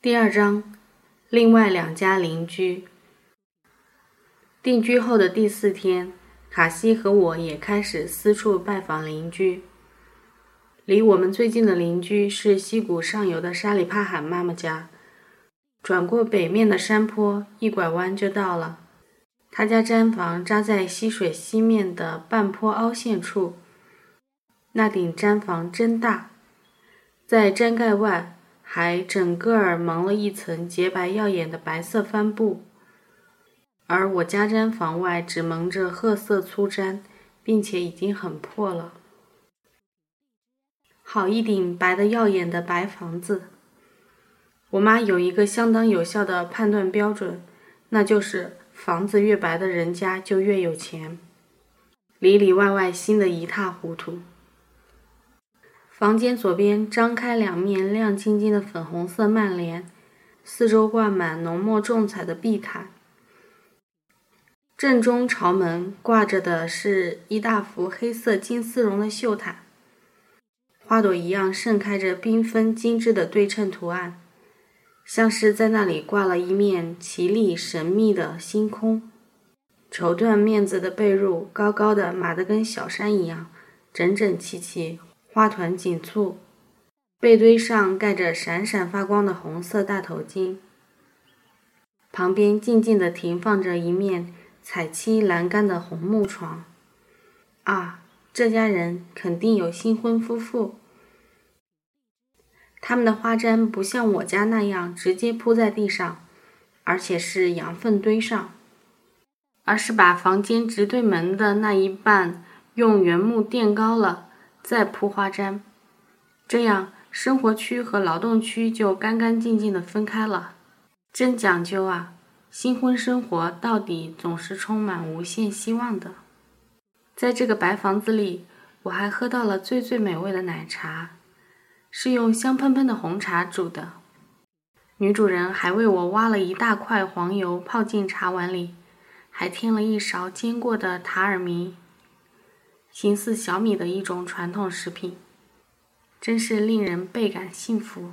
第二章，另外两家邻居。定居后的第四天，卡西和我也开始四处拜访邻居。离我们最近的邻居是溪谷上游的沙里帕罕妈妈家，转过北面的山坡，一拐弯就到了。他家毡房扎在溪水西面的半坡凹陷处，那顶毡房真大，在毡盖外。还整个儿蒙了一层洁白耀眼的白色帆布，而我家毡房外只蒙着褐色粗毡，并且已经很破了。好一顶白的耀眼的白房子。我妈有一个相当有效的判断标准，那就是房子越白的人家就越有钱，里里外外新的一塌糊涂。房间左边张开两面亮晶晶的粉红色幔帘，四周挂满浓墨重彩的壁毯。正中朝门挂着的是一大幅黑色金丝绒的绣毯，花朵一样盛开着缤纷精致的对称图案，像是在那里挂了一面奇丽神秘的星空。绸缎面子的被褥高高的码得跟小山一样，整整齐齐。花团锦簇，被堆上盖着闪闪发光的红色大头巾。旁边静静地停放着一面彩漆栏杆的红木床。啊，这家人肯定有新婚夫妇。他们的花毡不像我家那样直接铺在地上，而且是羊粪堆上，而是把房间直对门的那一半用原木垫高了。再铺花毡，这样生活区和劳动区就干干净净的分开了。真讲究啊！新婚生活到底总是充满无限希望的。在这个白房子里，我还喝到了最最美味的奶茶，是用香喷喷的红茶煮的。女主人还为我挖了一大块黄油泡进茶碗里，还添了一勺煎过的塔尔米。形似小米的一种传统食品，真是令人倍感幸福。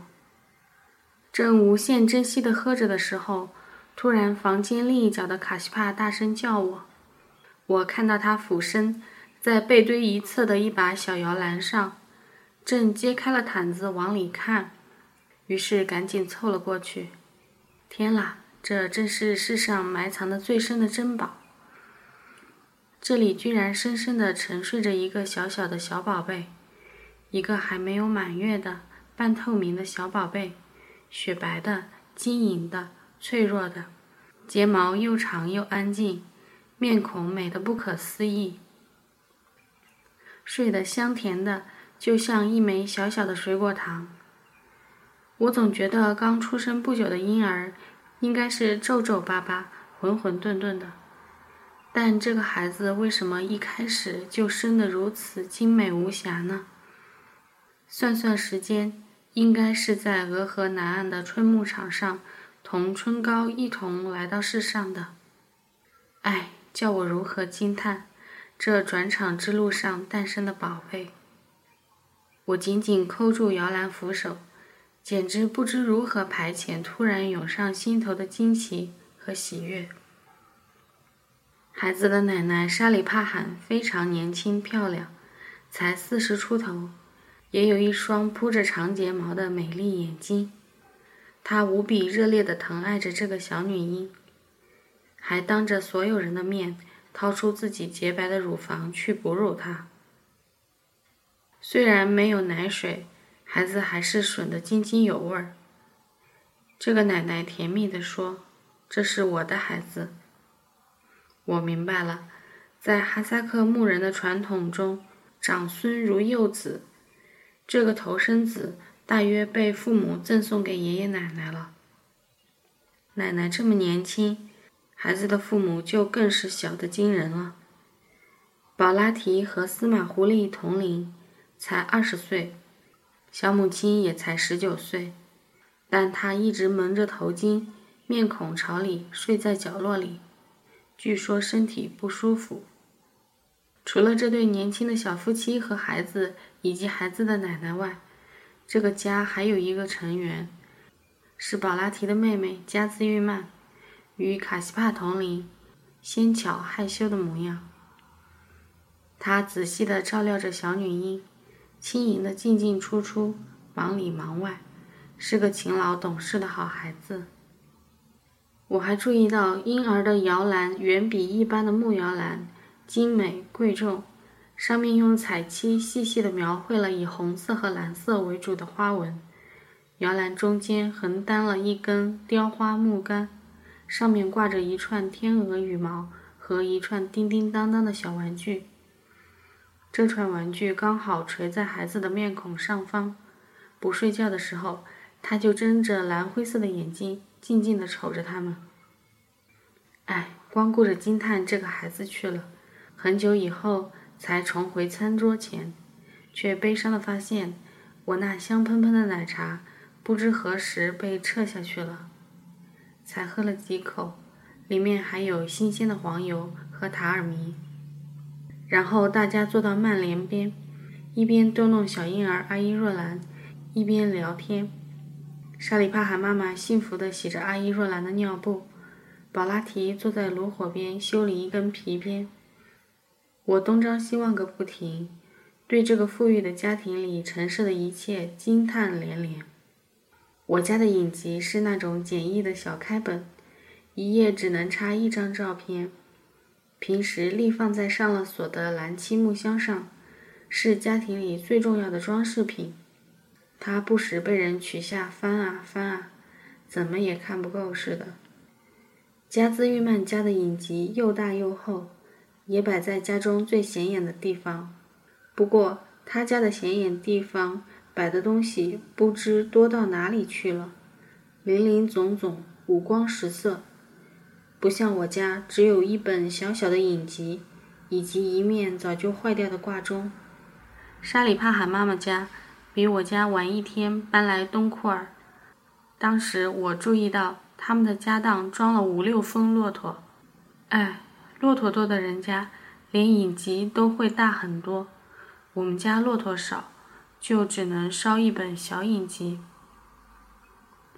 正无限珍惜地喝着的时候，突然房间另一角的卡西帕大声叫我。我看到他俯身在背堆一侧的一把小摇篮上，正揭开了毯子往里看，于是赶紧凑了过去。天啦，这正是世上埋藏的最深的珍宝。这里居然深深地沉睡着一个小小的小宝贝，一个还没有满月的半透明的小宝贝，雪白的、晶莹的、脆弱的，睫毛又长又安静，面孔美得不可思议，睡得香甜的，就像一枚小小的水果糖。我总觉得刚出生不久的婴儿应该是皱皱巴巴、浑浑沌沌的。但这个孩子为什么一开始就生得如此精美无瑕呢？算算时间，应该是在俄河南岸的春牧场上，同春高一同来到世上的。唉，叫我如何惊叹这转场之路上诞生的宝贝！我紧紧扣住摇篮扶手，简直不知如何排遣突然涌上心头的惊奇和喜悦。孩子的奶奶沙里帕罕非常年轻漂亮，才四十出头，也有一双铺着长睫毛的美丽眼睛。她无比热烈地疼爱着这个小女婴，还当着所有人的面掏出自己洁白的乳房去哺乳她。虽然没有奶水，孩子还是吮得津津有味儿。这个奶奶甜蜜地说：“这是我的孩子。”我明白了，在哈萨克牧人的传统中，长孙如幼子，这个头生子大约被父母赠送给爷爷奶奶了。奶奶这么年轻，孩子的父母就更是小的惊人了。宝拉提和司马狐狸同龄，才二十岁，小母亲也才十九岁，但她一直蒙着头巾，面孔朝里，睡在角落里。据说身体不舒服。除了这对年轻的小夫妻和孩子以及孩子的奶奶外，这个家还有一个成员，是宝拉提的妹妹加兹玉曼，与卡西帕同龄，纤巧害羞的模样。她仔细地照料着小女婴，轻盈地进进出出，忙里忙外，是个勤劳懂事的好孩子。我还注意到婴儿的摇篮远比一般的木摇篮精美贵重。上面用彩漆细细地描绘了以红色和蓝色为主的花纹。摇篮中间横担了一根雕花木杆，上面挂着一串天鹅羽毛和一串叮叮当当的小玩具。这串玩具刚好垂在孩子的面孔上方。不睡觉的时候，他就睁着蓝灰色的眼睛，静静地瞅着他们。哎，光顾着惊叹这个孩子去了。很久以后。才重回餐桌前，却悲伤地发现，我那香喷喷的奶茶不知何时被撤下去了。才喝了几口，里面还有新鲜的黄油和塔尔米。然后大家坐到曼联边，一边逗弄小婴儿阿依若兰，一边聊天。沙里帕罕妈妈幸福地洗着阿依若兰的尿布，宝拉提坐在炉火边修理一根皮鞭。我东张西望个不停，对这个富裕的家庭里陈设的一切惊叹连连。我家的影集是那种简易的小开本，一页只能插一张照片，平时立放在上了锁的蓝漆木箱上，是家庭里最重要的装饰品。他不时被人取下翻啊翻啊，怎么也看不够似的。加兹玉曼家的影集又大又厚。也摆在家中最显眼的地方，不过他家的显眼地方摆的东西不知多到哪里去了，林林总总，五光十色，不像我家只有一本小小的影集，以及一面早就坏掉的挂钟。沙里帕罕妈妈家比我家晚一天搬来东库尔，当时我注意到他们的家当装了五六峰骆驼，哎。骆驼多的人家，连影集都会大很多。我们家骆驼少，就只能烧一本小影集。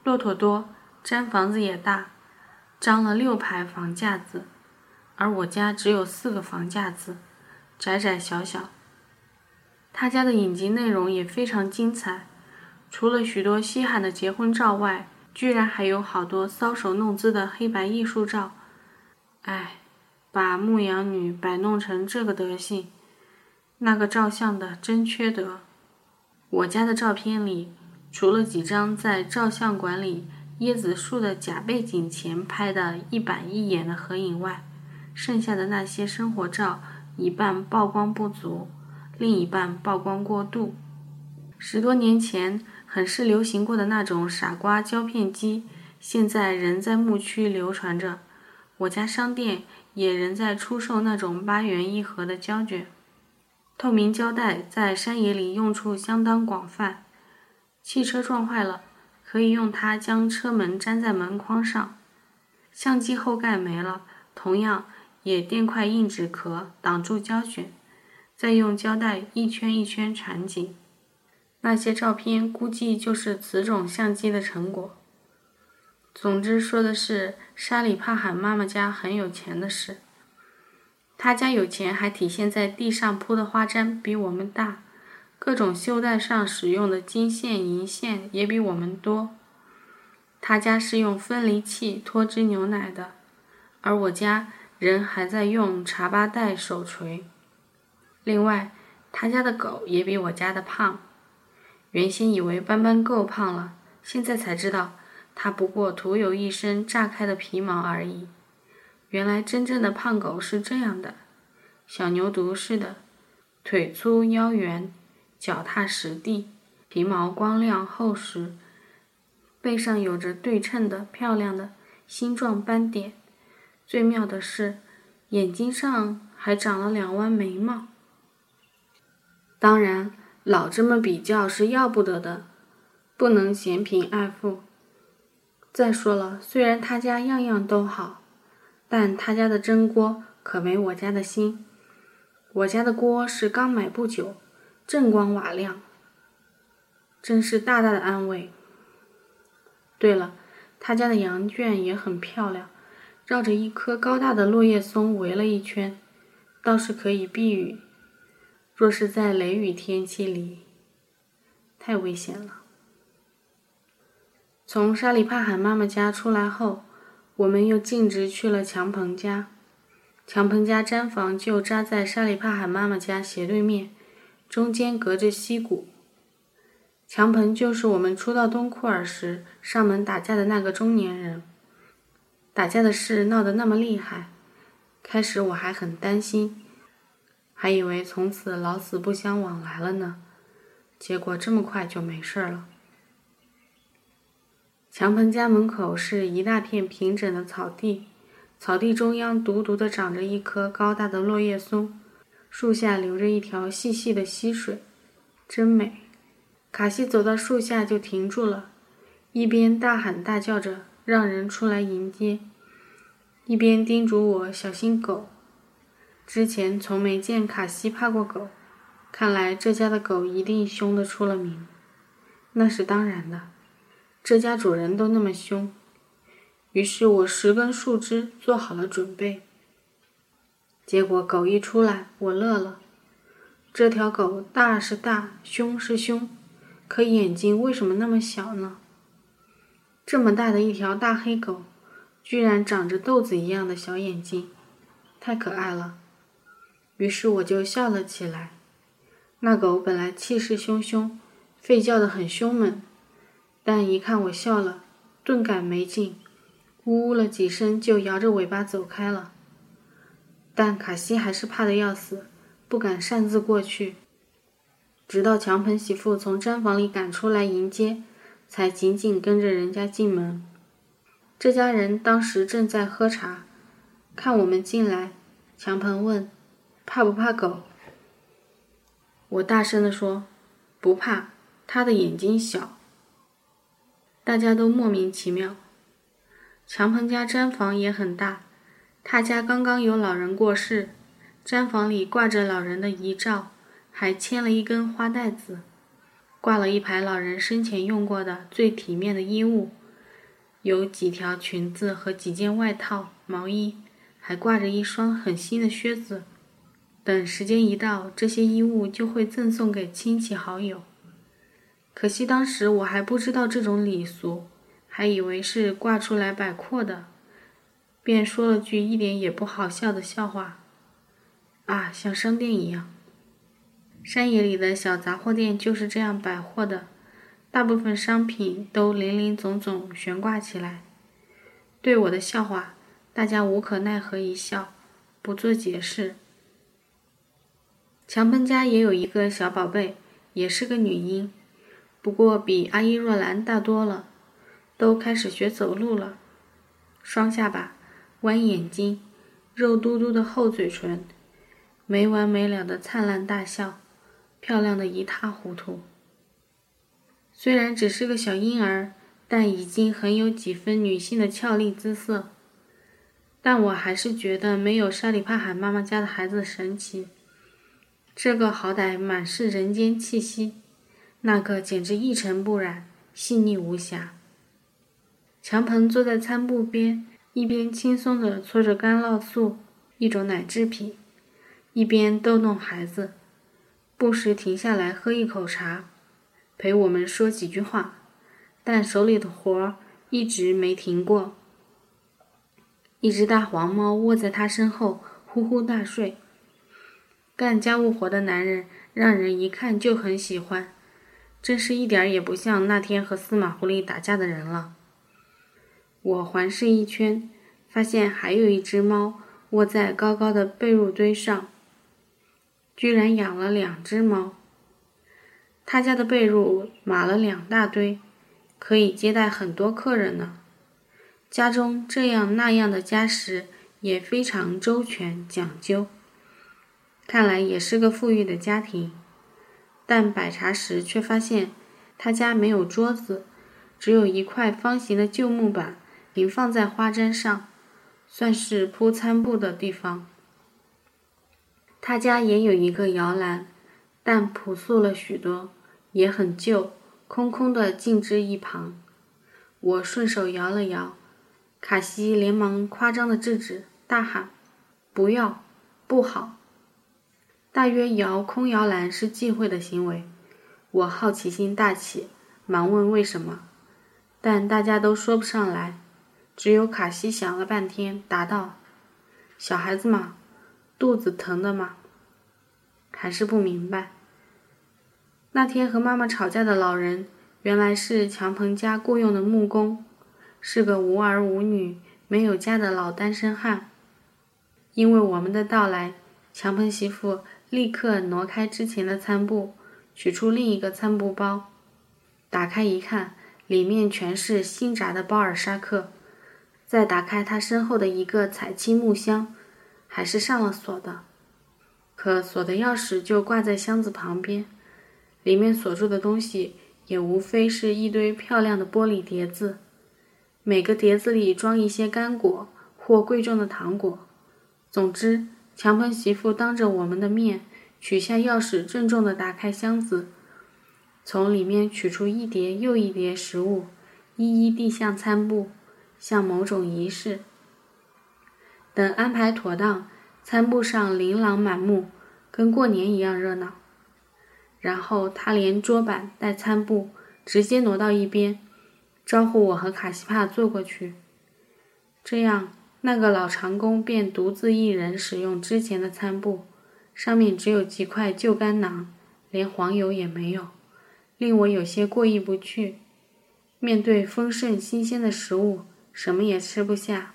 骆驼多，毡房子也大，张了六排房架子，而我家只有四个房架子，窄窄小小。他家的影集内容也非常精彩，除了许多稀罕的结婚照外，居然还有好多搔首弄姿的黑白艺术照。唉。把牧羊女摆弄成这个德行，那个照相的真缺德。我家的照片里，除了几张在照相馆里椰子树的假背景前拍的一板一眼的合影外，剩下的那些生活照，一半曝光不足，另一半曝光过度。十多年前很是流行过的那种傻瓜胶片机，现在仍在牧区流传着。我家商店。也仍在出售那种八元一盒的胶卷，透明胶带在山野里用处相当广泛。汽车撞坏了，可以用它将车门粘在门框上；相机后盖没了，同样也垫块硬纸壳挡住胶卷，再用胶带一圈一圈缠紧。那些照片估计就是此种相机的成果。总之，说的是沙里帕罕妈妈家很有钱的事。他家有钱还体现在地上铺的花毡比我们大，各种绣带上使用的金线银线也比我们多。他家是用分离器脱脂牛奶的，而我家人还在用茶八带手锤。另外，他家的狗也比我家的胖。原先以为斑斑够胖了，现在才知道。它不过徒有一身炸开的皮毛而已。原来真正的胖狗是这样的：小牛犊似的，腿粗腰圆，脚踏实地，皮毛光亮厚实，背上有着对称的漂亮的星状斑点。最妙的是，眼睛上还长了两弯眉毛。当然，老这么比较是要不得的，不能嫌贫爱富。再说了，虽然他家样样都好，但他家的蒸锅可没我家的新。我家的锅是刚买不久，锃光瓦亮，真是大大的安慰。对了，他家的羊圈也很漂亮，绕着一棵高大的落叶松围了一圈，倒是可以避雨。若是在雷雨天气里，太危险了。从沙里帕罕妈妈家出来后，我们又径直去了强鹏家。强鹏家毡房就扎在沙里帕罕妈妈家斜对面，中间隔着溪谷。强鹏就是我们初到东库尔时上门打架的那个中年人。打架的事闹得那么厉害，开始我还很担心。还以为从此老死不相往来了呢，结果这么快就没事了。强鹏家门口是一大片平整的草地，草地中央独独的长着一棵高大的落叶松，树下流着一条细细的溪水，真美。卡西走到树下就停住了，一边大喊大叫着让人出来迎接，一边叮嘱我小心狗。之前从没见卡西怕过狗，看来这家的狗一定凶得出了名。那是当然的，这家主人都那么凶。于是我十根树枝做好了准备。结果狗一出来，我乐了。这条狗大是大，凶是凶，可眼睛为什么那么小呢？这么大的一条大黑狗，居然长着豆子一样的小眼睛，太可爱了。于是我就笑了起来。那狗本来气势汹汹，吠叫得很凶猛，但一看我笑了，顿感没劲，呜呜了几声就摇着尾巴走开了。但卡西还是怕得要死，不敢擅自过去。直到强盆媳妇从毡房里赶出来迎接，才紧紧跟着人家进门。这家人当时正在喝茶，看我们进来，强盆问。怕不怕狗？我大声地说：“不怕，他的眼睛小。”大家都莫名其妙。强鹏家毡房也很大，他家刚刚有老人过世，毡房里挂着老人的遗照，还牵了一根花带子，挂了一排老人生前用过的最体面的衣物，有几条裙子和几件外套、毛衣，还挂着一双很新的靴子。等时间一到，这些衣物就会赠送给亲戚好友。可惜当时我还不知道这种礼俗，还以为是挂出来摆阔的，便说了句一点也不好笑的笑话：“啊，像商店一样。”山野里的小杂货店就是这样摆货的，大部分商品都林林总总悬挂起来。对我的笑话，大家无可奈何一笑，不做解释。强奔家也有一个小宝贝，也是个女婴，不过比阿依若兰大多了，都开始学走路了。双下巴，弯眼睛，肉嘟嘟的厚嘴唇，没完没了的灿烂大笑，漂亮的一塌糊涂。虽然只是个小婴儿，但已经很有几分女性的俏丽姿色。但我还是觉得没有沙里帕罕妈妈家的孩子神奇。这个好歹满是人间气息，那个简直一尘不染，细腻无瑕。强鹏坐在餐布边，一边轻松地搓着干酪素，一种奶制品，一边逗弄孩子，不时停下来喝一口茶，陪我们说几句话，但手里的活儿一直没停过。一只大黄猫卧在他身后，呼呼大睡。干家务活的男人让人一看就很喜欢，真是一点儿也不像那天和司马狐狸打架的人了。我环视一圈，发现还有一只猫卧在高高的被褥堆上，居然养了两只猫。他家的被褥码了两大堆，可以接待很多客人呢。家中这样那样的家什也非常周全讲究。看来也是个富裕的家庭，但摆茶时却发现他家没有桌子，只有一块方形的旧木板平放在花毡上，算是铺餐布的地方。他家也有一个摇篮，但朴素了许多，也很旧，空空的静置一旁。我顺手摇了摇，卡西连忙夸张的制止，大喊：“不要，不好！”大约摇空摇篮是忌讳的行为，我好奇心大起，忙问为什么，但大家都说不上来，只有卡西想了半天，答道：“小孩子嘛，肚子疼的嘛。”还是不明白。那天和妈妈吵架的老人，原来是强鹏家雇佣的木工，是个无儿无女、没有家的老单身汉。因为我们的到来，强鹏媳妇。立刻挪开之前的餐布，取出另一个餐布包，打开一看，里面全是新炸的包尔沙克。再打开他身后的一个彩漆木箱，还是上了锁的，可锁的钥匙就挂在箱子旁边。里面锁住的东西也无非是一堆漂亮的玻璃碟子，每个碟子里装一些干果或贵重的糖果。总之。强鹏媳妇当着我们的面取下钥匙，郑重地打开箱子，从里面取出一叠又一叠食物，一一递向餐布，像某种仪式。等安排妥当，餐布上琳琅满目，跟过年一样热闹。然后他连桌板带餐布直接挪到一边，招呼我和卡西帕坐过去。这样。那个老长工便独自一人使用之前的餐布，上面只有几块旧干囊，连黄油也没有，令我有些过意不去。面对丰盛新鲜的食物，什么也吃不下。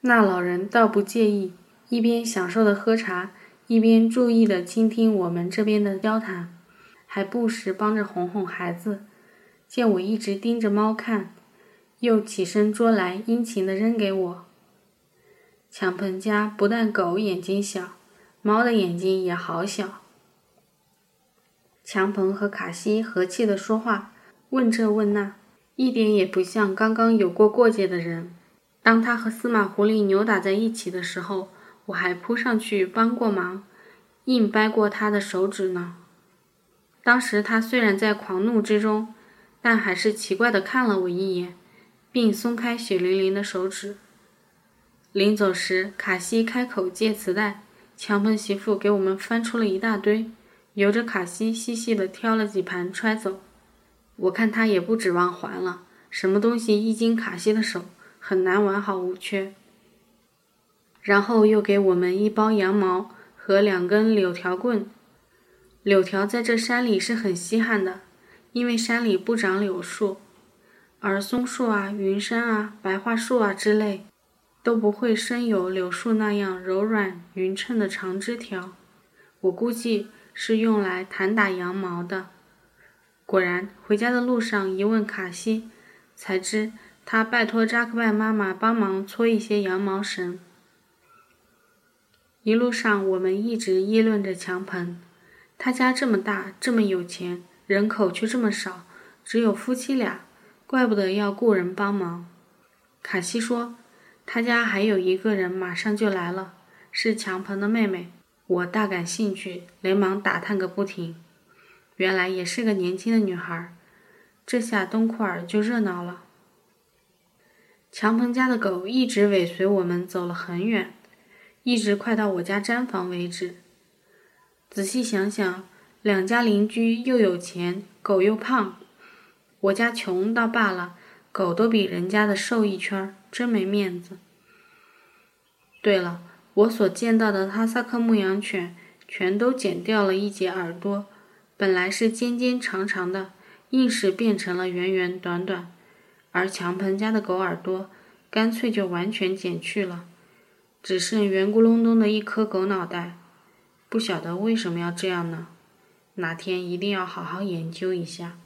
那老人倒不介意，一边享受的喝茶，一边注意的倾听我们这边的交谈，还不时帮着哄哄孩子。见我一直盯着猫看。又起身捉来，殷勤地扔给我。强鹏家不但狗眼睛小，猫的眼睛也好小。强鹏和卡西和气地说话，问这问那，一点也不像刚刚有过过节的人。当他和司马狐狸扭打在一起的时候，我还扑上去帮过忙，硬掰过他的手指呢。当时他虽然在狂怒之中，但还是奇怪地看了我一眼。并松开血淋淋的手指。临走时，卡西开口借磁带，强鹏媳妇给我们翻出了一大堆，由着卡西细细的挑了几盘揣走。我看他也不指望还了，什么东西一经卡西的手，很难完好无缺。然后又给我们一包羊毛和两根柳条棍。柳条在这山里是很稀罕的，因为山里不长柳树。而松树啊、云杉啊、白桦树啊之类，都不会生有柳树那样柔软匀称的长枝条。我估计是用来弹打羊毛的。果然，回家的路上一问卡西，才知他拜托扎克拜妈妈帮忙搓一些羊毛绳。一路上，我们一直议论着强鹏，他家这么大，这么有钱，人口却这么少，只有夫妻俩。怪不得要雇人帮忙。卡西说，他家还有一个人马上就来了，是强鹏的妹妹。我大感兴趣，连忙打探个不停。原来也是个年轻的女孩。这下东库尔就热闹了。强鹏家的狗一直尾随我们走了很远，一直快到我家毡房为止。仔细想想，两家邻居又有钱，狗又胖。我家穷倒罢了，狗都比人家的瘦一圈，真没面子。对了，我所见到的哈萨克牧羊犬全都剪掉了一截耳朵，本来是尖尖长长的，硬是变成了圆圆短短。而强鹏家的狗耳朵干脆就完全剪去了，只剩圆咕隆咚的一颗狗脑袋。不晓得为什么要这样呢？哪天一定要好好研究一下。